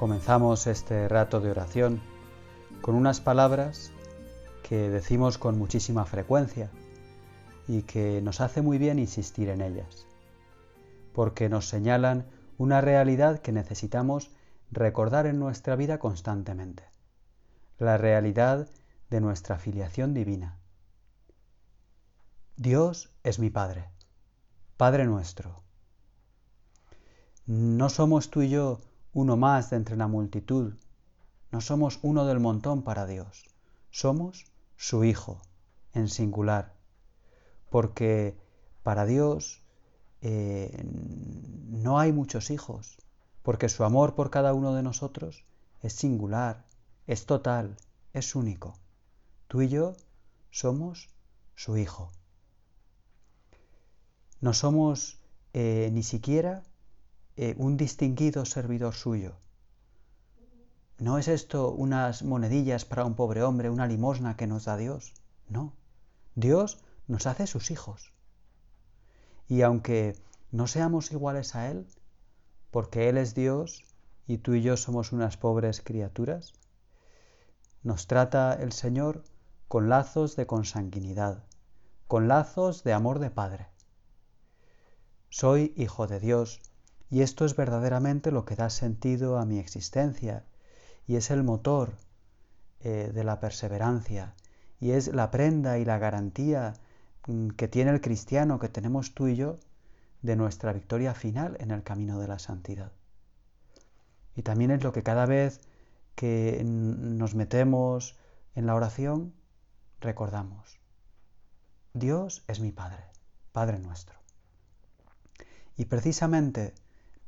Comenzamos este rato de oración con unas palabras que decimos con muchísima frecuencia y que nos hace muy bien insistir en ellas, porque nos señalan una realidad que necesitamos recordar en nuestra vida constantemente, la realidad de nuestra filiación divina. Dios es mi Padre, Padre nuestro. No somos tú y yo uno más de entre la multitud. No somos uno del montón para Dios. Somos su Hijo, en singular. Porque para Dios eh, no hay muchos hijos, porque su amor por cada uno de nosotros es singular, es total, es único. Tú y yo somos su Hijo. No somos eh, ni siquiera eh, un distinguido servidor suyo. ¿No es esto unas monedillas para un pobre hombre, una limosna que nos da Dios? No. Dios nos hace sus hijos. Y aunque no seamos iguales a Él, porque Él es Dios y tú y yo somos unas pobres criaturas, nos trata el Señor con lazos de consanguinidad, con lazos de amor de Padre. Soy hijo de Dios y esto es verdaderamente lo que da sentido a mi existencia y es el motor eh, de la perseverancia y es la prenda y la garantía mm, que tiene el cristiano, que tenemos tú y yo, de nuestra victoria final en el camino de la santidad. Y también es lo que cada vez que nos metemos en la oración recordamos. Dios es mi Padre, Padre nuestro. Y precisamente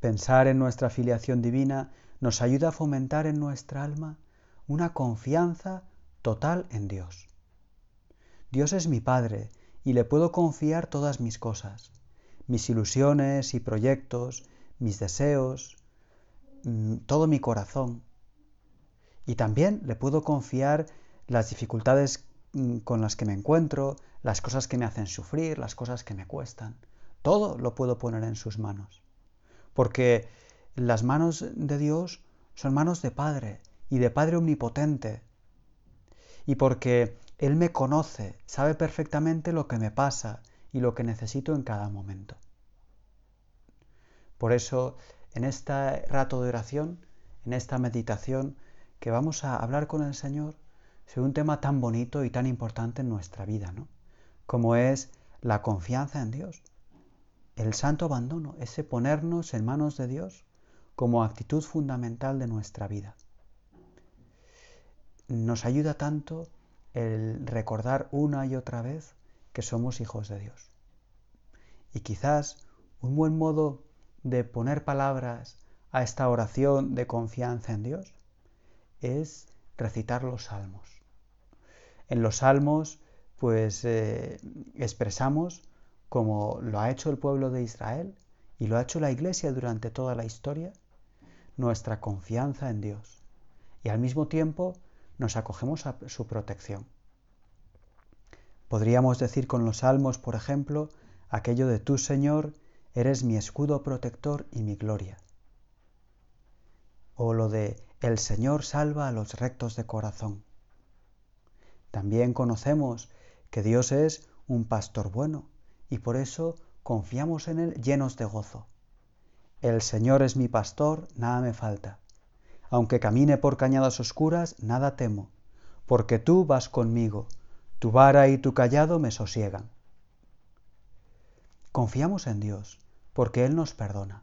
Pensar en nuestra filiación divina nos ayuda a fomentar en nuestra alma una confianza total en Dios. Dios es mi Padre y le puedo confiar todas mis cosas, mis ilusiones y proyectos, mis deseos, mm, todo mi corazón. Y también le puedo confiar las dificultades mm, con las que me encuentro, las cosas que me hacen sufrir, las cosas que me cuestan. Todo lo puedo poner en sus manos porque las manos de Dios son manos de Padre y de Padre omnipotente, y porque Él me conoce, sabe perfectamente lo que me pasa y lo que necesito en cada momento. Por eso, en este rato de oración, en esta meditación que vamos a hablar con el Señor, sobre un tema tan bonito y tan importante en nuestra vida, ¿no? Como es la confianza en Dios el santo abandono, ese ponernos en manos de Dios como actitud fundamental de nuestra vida. Nos ayuda tanto el recordar una y otra vez que somos hijos de Dios. Y quizás un buen modo de poner palabras a esta oración de confianza en Dios es recitar los salmos. En los salmos pues eh, expresamos como lo ha hecho el pueblo de Israel y lo ha hecho la Iglesia durante toda la historia, nuestra confianza en Dios y al mismo tiempo nos acogemos a su protección. Podríamos decir con los salmos, por ejemplo, aquello de tú, Señor, eres mi escudo protector y mi gloria. O lo de el Señor salva a los rectos de corazón. También conocemos que Dios es un pastor bueno, y por eso confiamos en Él llenos de gozo. El Señor es mi pastor, nada me falta. Aunque camine por cañadas oscuras, nada temo, porque tú vas conmigo, tu vara y tu callado me sosiegan. Confiamos en Dios, porque Él nos perdona.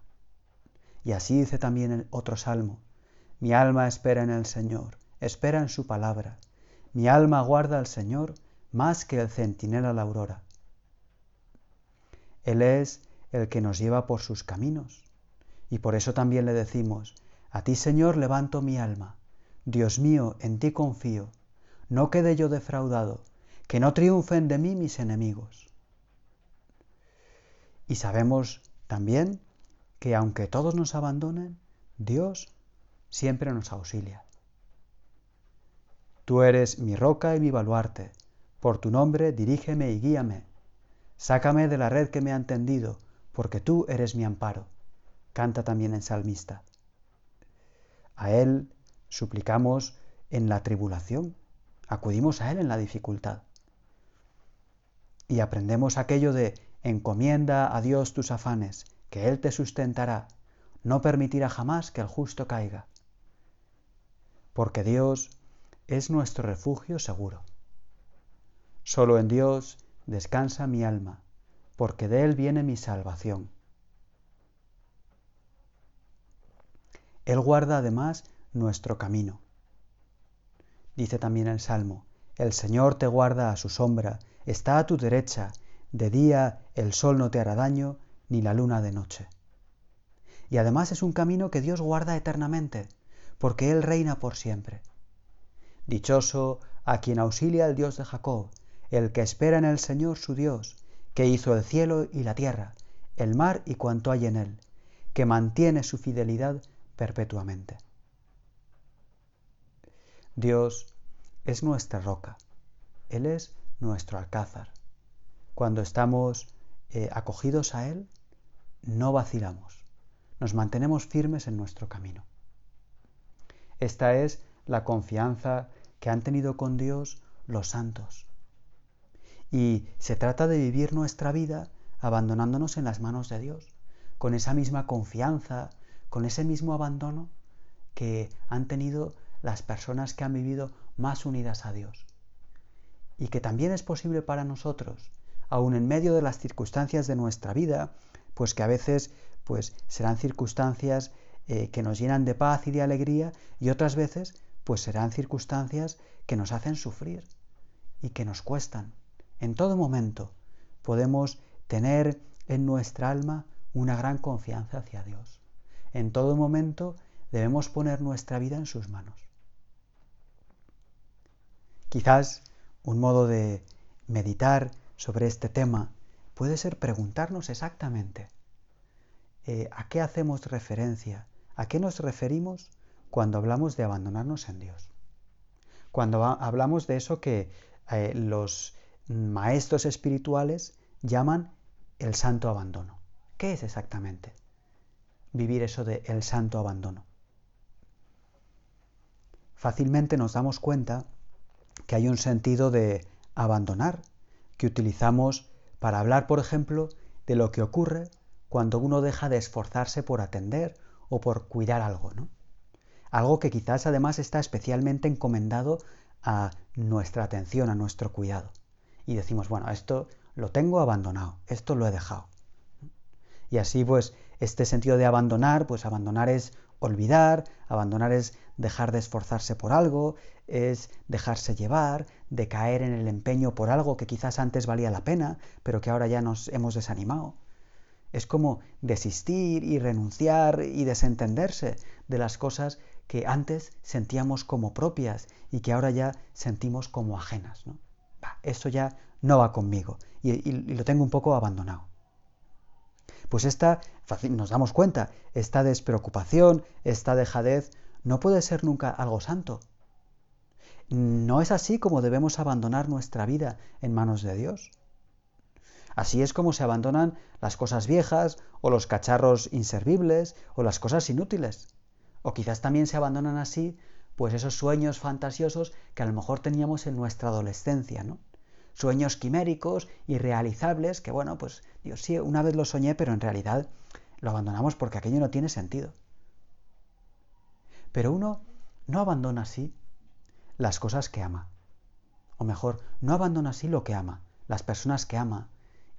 Y así dice también otro salmo, mi alma espera en el Señor, espera en su palabra. Mi alma guarda al Señor más que el centinela la aurora. Él es el que nos lleva por sus caminos Y por eso también le decimos, a ti Señor levanto mi alma, Dios mío, en ti confío, no quede yo defraudado, que no triunfen de mí mis enemigos. Y sabemos también que aunque todos nos abandonen, Dios siempre nos auxilia. Tú eres mi roca y mi baluarte, por tu nombre dirígeme y guíame. Sácame de la red que me han tendido, porque tú eres mi amparo. Canta también el salmista. A Él suplicamos en la tribulación, acudimos a Él en la dificultad. Y aprendemos aquello de encomienda a Dios tus afanes, que Él te sustentará, no permitirá jamás que el justo caiga. Porque Dios es nuestro refugio seguro. Solo en Dios descansa mi alma, porque de Él viene mi salvación. Él guarda además nuestro camino. Dice también el Salmo, el Señor te guarda a su sombra, está a tu derecha, de día el sol no te hará daño, ni la luna de noche. Y además es un camino que Dios guarda eternamente, porque Él reina por siempre. Dichoso a quien auxilia el Dios de Jacob, el que espera en el Señor su Dios, que hizo el cielo y la tierra, el mar y cuanto hay en él, que mantiene su fidelidad perpetuamente. Dios es nuestra roca, Él es nuestro alcázar. Cuando estamos eh, acogidos a Él, no vacilamos, nos mantenemos firmes en nuestro camino. Esta es la confianza que han tenido con Dios los santos. Y se trata de vivir nuestra vida abandonándonos en las manos de Dios, con esa misma confianza, con ese mismo abandono que han tenido las personas que han vivido más unidas a Dios. Y que también es posible para nosotros, aun en medio de las circunstancias de nuestra vida, pues que a veces pues serán circunstancias eh, que nos llenan de paz y de alegría y otras veces pues serán circunstancias que nos hacen sufrir y que nos cuestan. En todo momento podemos tener en nuestra alma una gran confianza hacia Dios. En todo momento debemos poner nuestra vida en sus manos. Quizás un modo de meditar sobre este tema puede ser preguntarnos exactamente eh, a qué hacemos referencia, a qué nos referimos cuando hablamos de abandonarnos en Dios. Cuando hablamos de eso que eh, los maestros espirituales llaman el santo abandono. ¿Qué es exactamente vivir eso de el santo abandono? Fácilmente nos damos cuenta que hay un sentido de abandonar que utilizamos para hablar, por ejemplo, de lo que ocurre cuando uno deja de esforzarse por atender o por cuidar algo, ¿no? algo que quizás además está especialmente encomendado a nuestra atención, a nuestro cuidado. Y decimos, bueno, esto lo tengo abandonado, esto lo he dejado. Y así pues este sentido de abandonar, pues abandonar es olvidar, abandonar es dejar de esforzarse por algo, es dejarse llevar, de caer en el empeño por algo que quizás antes valía la pena, pero que ahora ya nos hemos desanimado. Es como desistir y renunciar y desentenderse de las cosas que antes sentíamos como propias y que ahora ya sentimos como ajenas. ¿no? Eso ya no va conmigo y, lo tengo un poco abandonado. Pues esta, nos damos cuenta, esta despreocupación, esta dejadez, no puede ser nunca algo santo. No es así como debemos abandonar nuestra vida en manos de Dios. Así es como se abandonan las cosas viejas o los cacharros inservibles o las cosas inútiles. O quizás también se abandonan así pues esos sueños fantasiosos que a lo mejor teníamos en nuestra adolescencia, ¿no? Sueños quiméricos, irrealizables, que bueno, pues Dios sí, una vez lo soñé, pero en realidad lo abandonamos porque aquello no tiene sentido. Pero uno no abandona así las cosas que ama. O mejor, no abandona así lo que ama, las personas que ama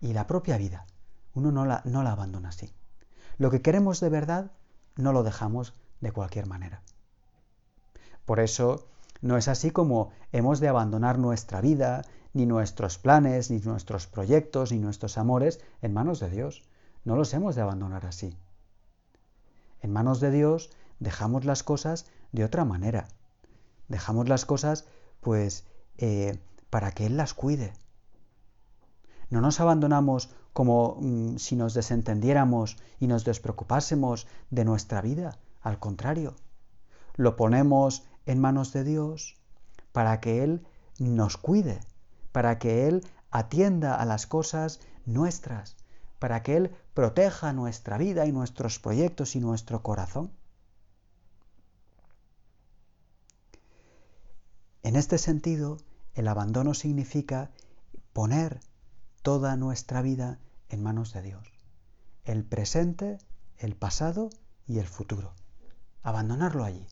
y la propia vida. Uno no la, no la abandona así. Lo que queremos de verdad no lo dejamos de cualquier manera. Por eso no es así como hemos de abandonar nuestra vida, ni nuestros planes, ni nuestros proyectos, ni nuestros amores en manos de Dios. No los hemos de abandonar así. En manos de Dios dejamos las cosas de otra manera. Dejamos las cosas, pues, eh, para que Él las cuide. No nos abandonamos como mm, si nos desentendiéramos y nos despreocupásemos de nuestra vida. Al contrario, lo ponemos en manos de Dios para que Él nos cuide, para que Él atienda a las cosas nuestras, para que Él proteja nuestra vida y nuestros proyectos y nuestro corazón. En este sentido, el abandono significa poner toda nuestra vida en manos de Dios. El presente, el pasado y el futuro. Abandonarlo allí.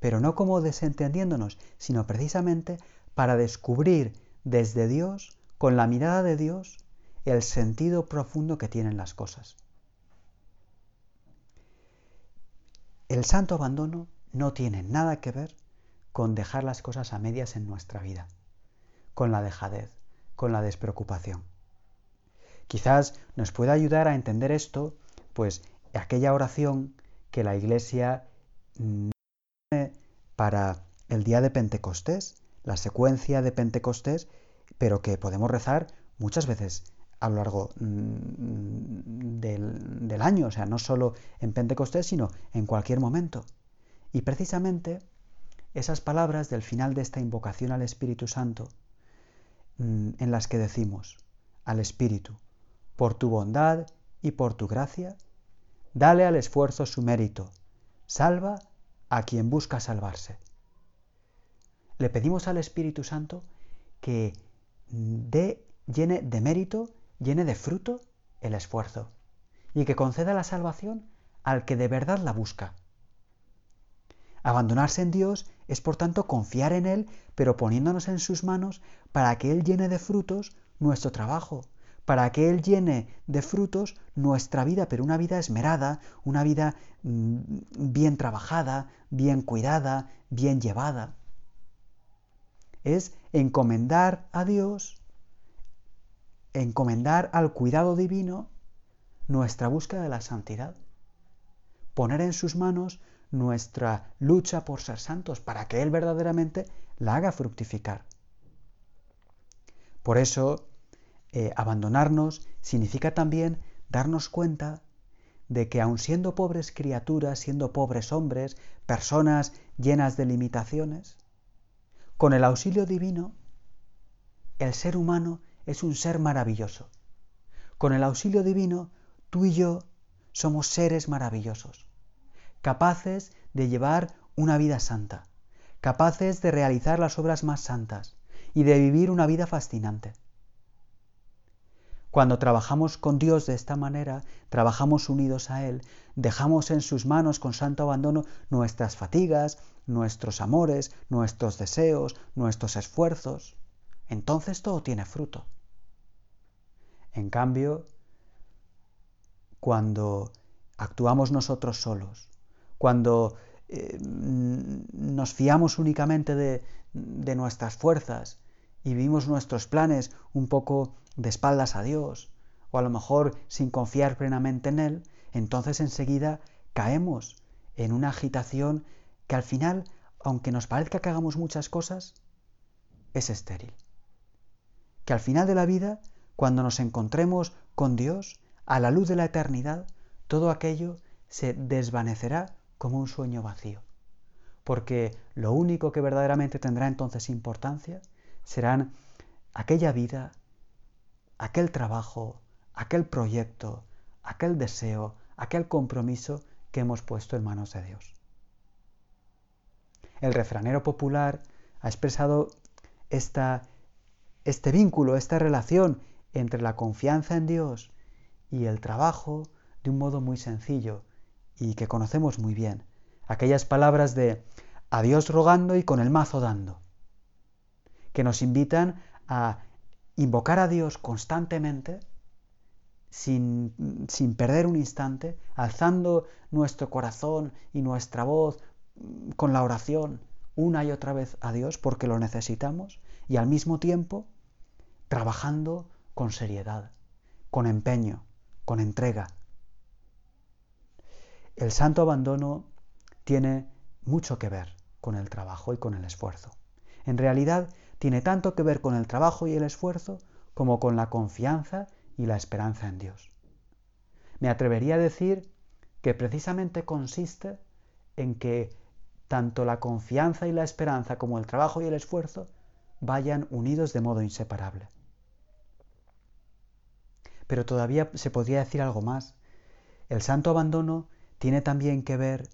Pero no como desentendiéndonos, sino precisamente para descubrir desde Dios, con la mirada de Dios, el sentido profundo que tienen las cosas. El santo abandono no tiene nada que ver con dejar las cosas a medias en nuestra vida, con la dejadez, con la despreocupación. Quizás nos pueda ayudar a entender esto, pues aquella oración que la Iglesia tiene para el día de Pentecostés, la secuencia de Pentecostés, pero que podemos rezar muchas veces a lo largo mm, del, del, año, o sea, no solo en Pentecostés, sino en cualquier momento. Y precisamente esas palabras del final de esta invocación al Espíritu Santo, mm, en las que decimos al Espíritu, por tu bondad y por tu gracia, dale al esfuerzo su mérito, salva a quien busca salvarse. Le pedimos al Espíritu Santo que dé, llene de mérito, llene de fruto el esfuerzo y que conceda la salvación al que de verdad la busca. Abandonarse en Dios es por tanto confiar en Él, pero poniéndonos en sus manos para que Él llene de frutos nuestro trabajo, para que Él llene de frutos nuestra vida, pero una vida esmerada, una vida mm, bien trabajada, bien cuidada, bien llevada. Es encomendar a Dios, encomendar al cuidado divino nuestra búsqueda de la santidad, poner en sus manos nuestra lucha por ser santos, para que Él verdaderamente la haga fructificar. Por eso, eh, abandonarnos significa también darnos cuenta de que aun siendo pobres criaturas, siendo pobres hombres, personas llenas de limitaciones, con el auxilio divino, el ser humano es un ser maravilloso. Con el auxilio divino, tú y yo somos seres maravillosos capaces de llevar una vida santa, capaces de realizar las obras más santas y de vivir una vida fascinante. Cuando trabajamos con Dios de esta manera, trabajamos unidos a Él, dejamos en sus manos con santo abandono nuestras fatigas, nuestros amores, nuestros deseos, nuestros esfuerzos, entonces todo tiene fruto. En cambio, cuando actuamos nosotros solos, cuando eh, nos fiamos únicamente de, de nuestras fuerzas y vivimos nuestros planes un poco de espaldas a Dios, o a lo mejor sin confiar plenamente en Él, entonces enseguida caemos en una agitación que al final, aunque nos parezca que hagamos muchas cosas, es estéril. Que al final de la vida, cuando nos encontremos con Dios, a la luz de la eternidad, todo aquello se desvanecerá como un sueño vacío. Porque lo único que verdaderamente tendrá entonces importancia serán aquella vida, aquel trabajo, aquel proyecto, aquel deseo, aquel compromiso que hemos puesto en manos de Dios. El refranero popular ha expresado esta, este vínculo, esta relación entre la confianza en Dios y el trabajo de un modo muy sencillo y que conocemos muy bien. Aquellas palabras de a Dios rogando y con el mazo dando, que nos invitan a invocar a Dios constantemente, sin, sin perder un instante, alzando nuestro corazón y nuestra voz con la oración una y otra vez a Dios porque lo necesitamos y al mismo tiempo trabajando con seriedad, con empeño, con entrega, el santo abandono tiene mucho que ver con el trabajo y con el esfuerzo. En realidad, tiene tanto que ver con el trabajo y el esfuerzo como con la confianza y la esperanza en Dios. Me atrevería a decir que precisamente consiste en que tanto la confianza y la esperanza como el trabajo y el esfuerzo vayan unidos de modo inseparable. Pero todavía se podría decir algo más. El santo abandono tiene también que ver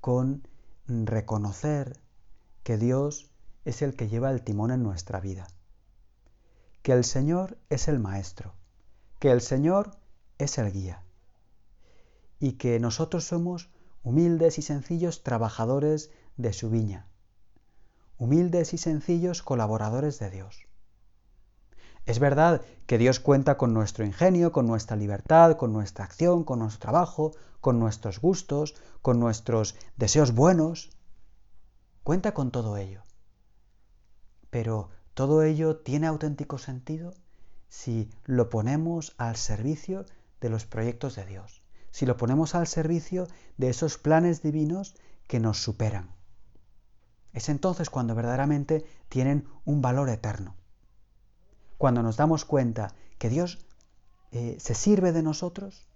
con reconocer que Dios es el que lleva el timón en nuestra vida, que el Señor es el Maestro, que el Señor es el guía y que nosotros somos humildes y sencillos trabajadores de su viña, humildes y sencillos colaboradores de Dios. Es verdad que Dios cuenta con nuestro ingenio, con nuestra libertad, con nuestra acción, con nuestro trabajo, con nuestros gustos, con nuestros deseos buenos. Cuenta con todo ello. Pero todo ello tiene auténtico sentido si lo ponemos al servicio de los proyectos de Dios, si lo ponemos al servicio de esos planes divinos que nos superan. Es entonces cuando verdaderamente tienen un valor eterno. Cuando nos damos cuenta que Dios eh, se sirve de nosotros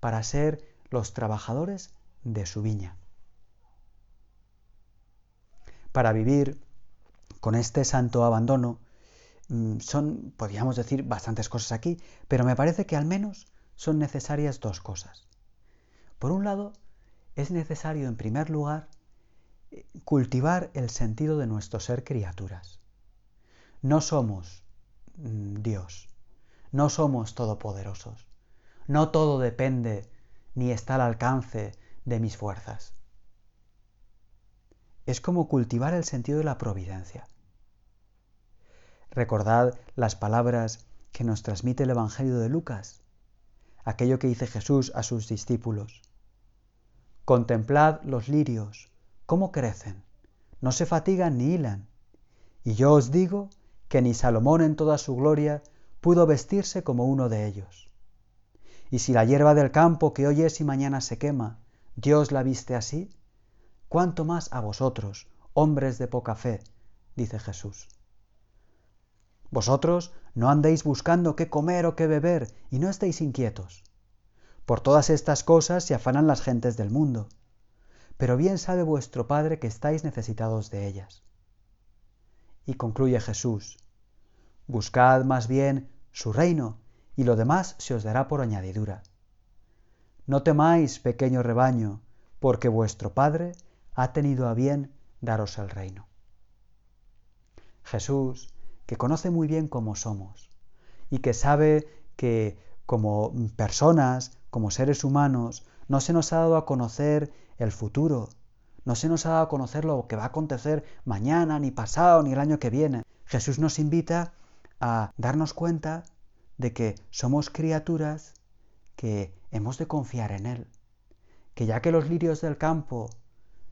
para ser los trabajadores de su viña. Para vivir con este santo abandono, mm, son, podríamos decir, bastantes cosas aquí, pero me parece que al menos son necesarias dos cosas. Por un lado, es necesario, en primer lugar, cultivar el sentido de nuestro ser criaturas. No somos mm, Dios, no somos todopoderosos, no todo depende ni está al alcance de mis fuerzas. Es como cultivar el sentido de la providencia. Recordad las palabras que nos transmite el Evangelio de Lucas, aquello que dice Jesús a sus discípulos. Contemplad los lirios, cómo crecen, no se fatigan ni hilan. Y yo os digo que ni Salomón en toda su gloria pudo vestirse como uno de ellos. Y si la hierba del campo que hoy es y mañana se quema, Dios la viste así, cuánto más a vosotros, hombres de poca fe, dice Jesús. Vosotros no andéis buscando qué comer o qué beber y no estéis inquietos. Por todas estas cosas se afanan las gentes del mundo, pero bien sabe vuestro Padre que estáis necesitados de ellas. Y concluye Jesús, buscad más bien su reino y lo demás se os dará por añadidura. No temáis, pequeño rebaño, porque vuestro Padre ha tenido a bien daros el reino. Jesús, que conoce muy bien cómo somos y que sabe que como personas, como seres humanos, no se nos ha dado a conocer el futuro, no se nos ha dado a conocer lo que va a acontecer mañana, ni pasado, ni el año que viene. Jesús nos invita a darnos cuenta de que somos criaturas que hemos de confiar en Él, que ya que los lirios del campo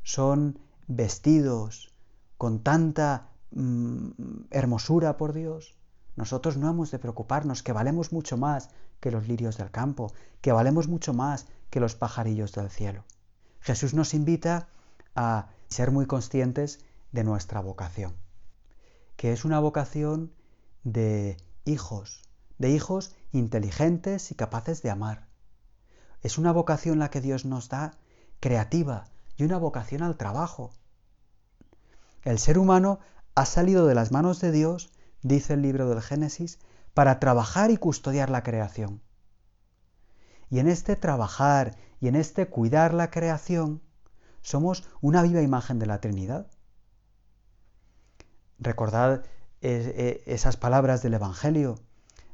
son vestidos con tanta mm, hermosura por Dios, nosotros no hemos de preocuparnos, que valemos mucho más que los lirios del campo, que valemos mucho más que los pajarillos del cielo. Jesús nos invita a ser muy conscientes de nuestra vocación, que es una vocación de hijos, de hijos inteligentes y capaces de amar. Es una vocación la que Dios nos da creativa y una vocación al trabajo. El ser humano ha salido de las manos de Dios, dice el libro del Génesis, para trabajar y custodiar la creación. Y en este trabajar y en este cuidar la creación, somos una viva imagen de la Trinidad. Recordad eh, esas palabras del Evangelio.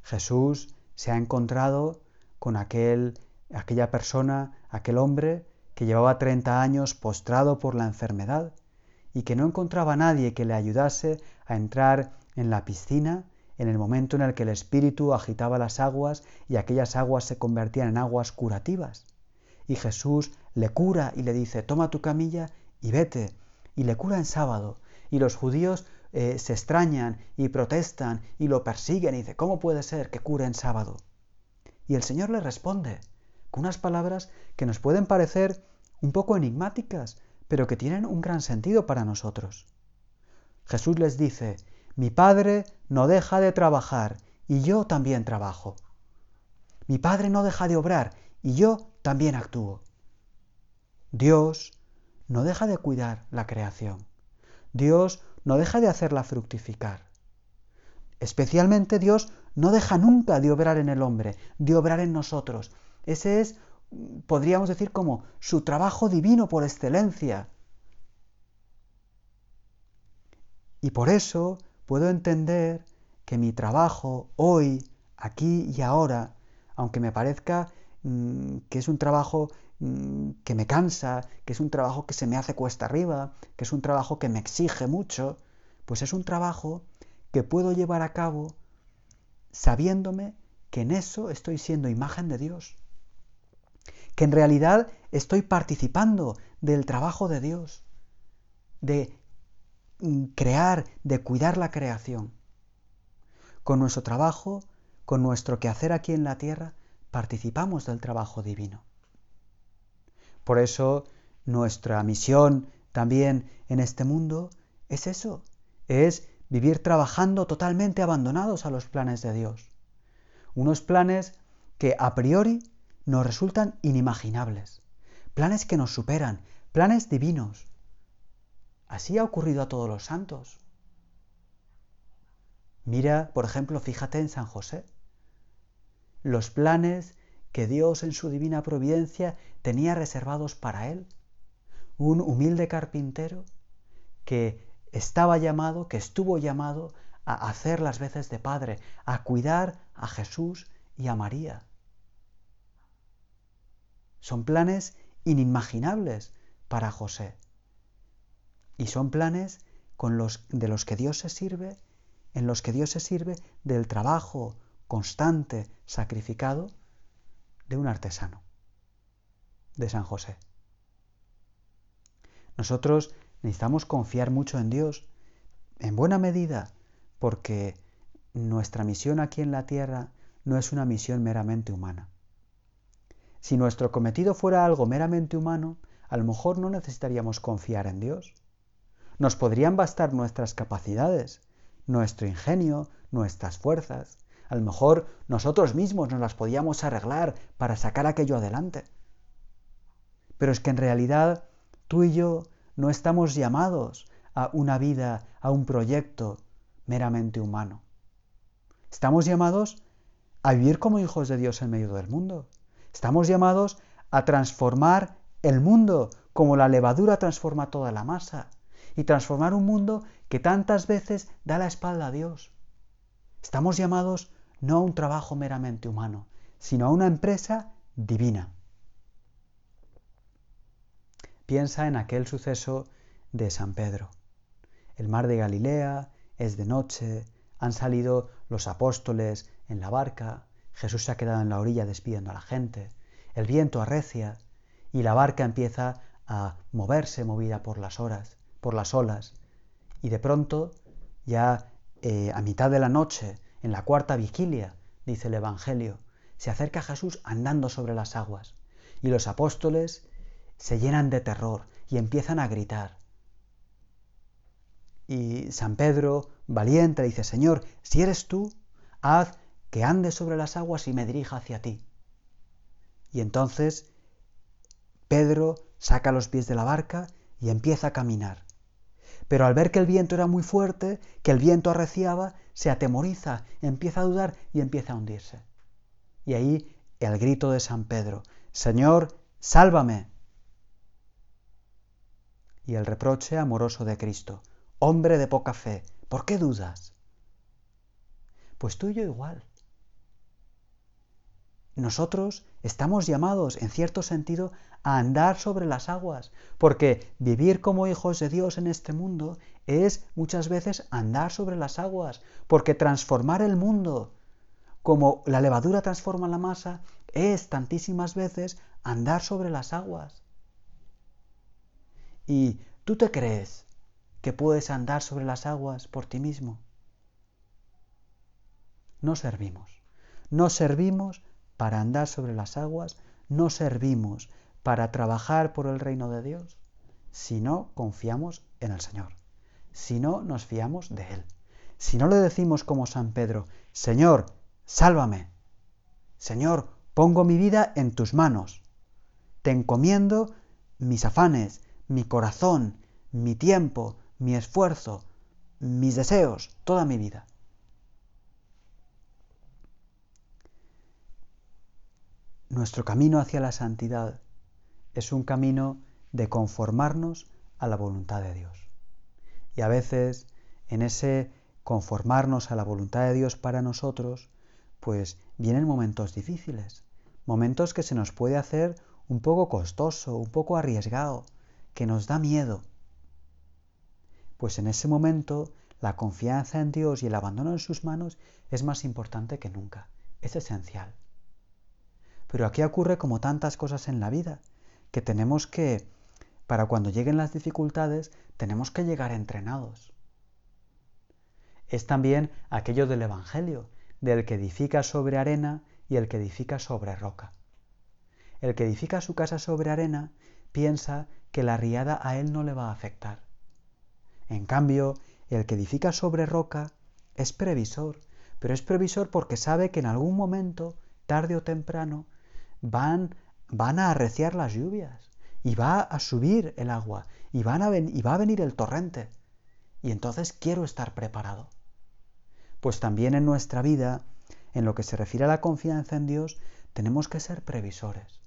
Jesús se ha encontrado con aquel, aquella persona, aquel hombre que llevaba 30 años postrado por la enfermedad y que no encontraba a nadie que le ayudase a entrar en la piscina en el momento en el que el Espíritu agitaba las aguas y aquellas aguas se convertían en aguas curativas. Y Jesús le cura y le dice, toma tu camilla y vete. Y le cura en sábado. Y los judíos eh, se extrañan y protestan y lo persiguen y dice, ¿cómo puede ser que cure en sábado? Y el Señor le responde con unas palabras que nos pueden parecer un poco enigmáticas, pero que tienen un gran sentido para nosotros. Jesús les dice, mi Padre no deja de trabajar y yo también trabajo. Mi Padre no deja de obrar y yo también actúo. Dios no deja de cuidar la creación. Dios no deja de hacerla fructificar. Especialmente Dios no deja nunca de obrar en el hombre, de obrar en nosotros. Ese es, podríamos decir, como su trabajo divino por excelencia. Y por eso puedo entender que mi trabajo hoy, aquí y ahora, aunque me parezca que es un trabajo mm, que me cansa, que es un trabajo que se me hace cuesta arriba, que es un trabajo que me exige mucho, pues es un trabajo que puedo llevar a cabo sabiéndome que en eso estoy siendo imagen de Dios, que en realidad estoy participando del trabajo de Dios, de mm, crear, de cuidar la creación. Con nuestro trabajo, con nuestro quehacer aquí en la tierra, participamos del trabajo divino. Por eso nuestra misión también en este mundo es eso, es vivir trabajando totalmente abandonados a los planes de Dios. Unos planes que a priori nos resultan inimaginables, planes que nos superan, planes divinos. Así ha ocurrido a todos los santos. Mira, por ejemplo, fíjate en San José. Los planes que Dios en su divina providencia tenía reservados para él. Un humilde carpintero que estaba llamado, que estuvo llamado a hacer las veces de padre, a cuidar a Jesús y a María. Son planes inimaginables para José. Y son planes con los, de los que Dios se sirve, en los que Dios se sirve del trabajo constante, sacrificado de un artesano, de San José. Nosotros necesitamos confiar mucho en Dios, en buena medida, porque nuestra misión aquí en la tierra no es una misión meramente humana. Si nuestro cometido fuera algo meramente humano, a lo mejor no necesitaríamos confiar en Dios. Nos podrían bastar nuestras capacidades, nuestro ingenio, nuestras fuerzas. A lo mejor nosotros mismos nos las podíamos arreglar para sacar aquello adelante. Pero es que en realidad tú y yo no estamos llamados a una vida, a un proyecto meramente humano. Estamos llamados a vivir como hijos de Dios en medio del mundo. Estamos llamados a transformar el mundo como la levadura transforma toda la masa y transformar un mundo que tantas veces da la espalda a Dios. Estamos llamados no a un trabajo meramente humano, sino a una empresa divina. Piensa en aquel suceso de San Pedro. El mar de Galilea es de noche, han salido los apóstoles en la barca, Jesús se ha quedado en la orilla despidiendo a la gente, el viento arrecia y la barca empieza a moverse movida por las horas, por las olas, y de pronto, ya eh, a mitad de la noche, en la cuarta vigilia, dice el Evangelio, se acerca Jesús andando sobre las aguas, y los apóstoles se llenan de terror y empiezan a gritar. Y San Pedro, valiente, dice, Señor, si eres tú, haz que ande sobre las aguas y me dirija hacia ti. Y entonces Pedro saca los pies de la barca y empieza a caminar. Pero al ver que el viento era muy fuerte, que el viento arreciaba, se atemoriza, empieza a dudar y empieza a hundirse. Y ahí el grito de San Pedro, Señor, sálvame y el reproche amoroso de Cristo. Hombre de poca fe, ¿por qué dudas? Pues tú y yo igual. Nosotros estamos llamados, en cierto sentido, a andar sobre las aguas, porque vivir como hijos de Dios en este mundo es muchas veces andar sobre las aguas, porque transformar el mundo, como la levadura transforma la masa, es tantísimas veces andar sobre las aguas. ¿Y tú te crees que puedes andar sobre las aguas por ti mismo? No servimos. No servimos para andar sobre las aguas, no servimos para trabajar por el reino de Dios si no confiamos en el Señor, si no nos fiamos de Él, si no le decimos como San Pedro, Señor, sálvame, Señor, pongo mi vida en tus manos, te encomiendo mis afanes, mi corazón, mi tiempo, mi esfuerzo, mis deseos, toda mi vida. Nuestro camino hacia la santidad es un camino de conformarnos a la voluntad de Dios. Y a veces en ese conformarnos a la voluntad de Dios para nosotros, pues vienen momentos difíciles, momentos que se nos puede hacer un poco costoso, un poco arriesgado, que nos da miedo. Pues en ese momento la confianza en Dios y el abandono en sus manos es más importante que nunca, es esencial. Pero aquí ocurre como tantas cosas en la vida, que tenemos que, para cuando lleguen las dificultades, tenemos que llegar entrenados. Es también aquello del Evangelio, del que edifica sobre arena y el que edifica sobre roca. El que edifica su casa sobre arena piensa que la riada a él no le va a afectar. En cambio, el que edifica sobre roca es previsor, pero es previsor porque sabe que en algún momento, tarde o temprano, van, van a arreciar las lluvias y va a subir el agua y, van a y va a venir el torrente. Y entonces quiero estar preparado. Pues también en nuestra vida, en lo que se refiere a la confianza en Dios, tenemos que ser previsores.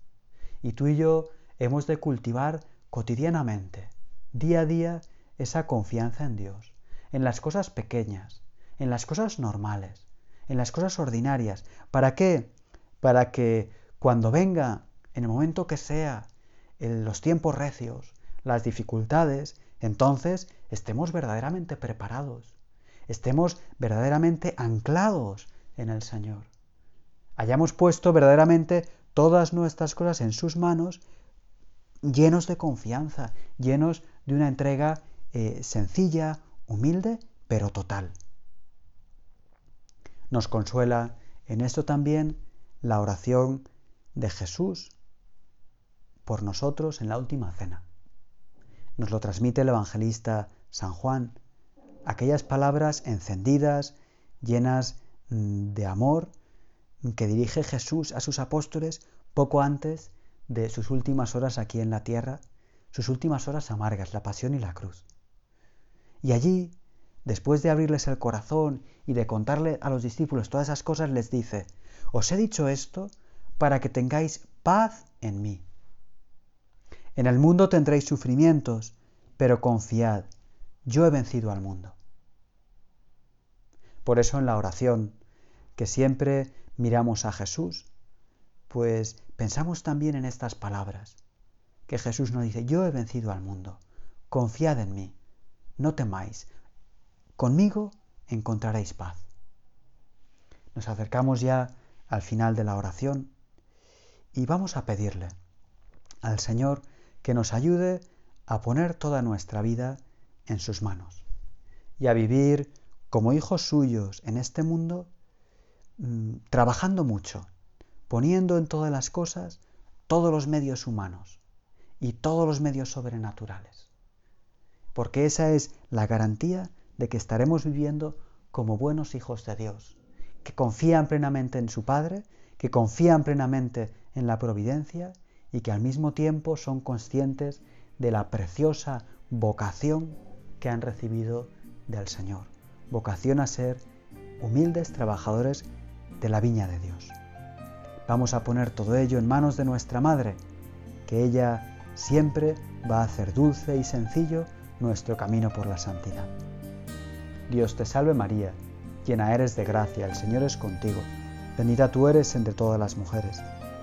Y tú y yo hemos de cultivar cotidianamente, día a día, esa confianza en Dios, en las cosas pequeñas, en las cosas normales, en las cosas ordinarias. ¿Para qué? Para que cuando venga, en el momento que sea, en los tiempos recios, las dificultades, entonces estemos verdaderamente preparados, estemos verdaderamente anclados en el Señor. Hayamos puesto verdaderamente todas nuestras cosas en sus manos, llenos de confianza, llenos de una entrega eh, sencilla, humilde, pero total. Nos consuela en esto también la oración de Jesús por nosotros en la última cena. Nos lo transmite el evangelista San Juan, aquellas palabras encendidas, llenas mm, de amor, que dirige Jesús a sus apóstoles poco antes de sus últimas horas aquí en la tierra, sus últimas horas amargas, la pasión y la cruz. Y allí, después de abrirles el corazón y de contarle a los discípulos todas esas cosas, les dice, os he dicho esto para que tengáis paz en mí. En el mundo tendréis sufrimientos, pero confiad, yo he vencido al mundo. Por eso en la oración, que siempre miramos a Jesús, pues pensamos también en estas palabras, que Jesús nos dice, yo he vencido al mundo, confiad en mí, no temáis, conmigo encontraréis paz. Nos acercamos ya al final de la oración y vamos a pedirle al Señor que nos ayude a poner toda nuestra vida en sus manos y a vivir como hijos suyos en este mundo, mm, trabajando mucho, poniendo en todas las cosas todos los medios humanos y todos los medios sobrenaturales. Porque esa es la garantía de que estaremos viviendo como buenos hijos de Dios, que confían plenamente en su Padre, que confían plenamente en la providencia y que al mismo tiempo son conscientes de la preciosa vocación que han recibido del Señor. Vocación a ser humildes trabajadores de la viña de Dios. Vamos a poner todo ello en manos de nuestra Madre, que ella siempre va a hacer dulce y sencillo nuestro camino por la santidad. Dios te salve María, llena eres de gracia, el Señor es contigo, bendita tú eres entre todas las mujeres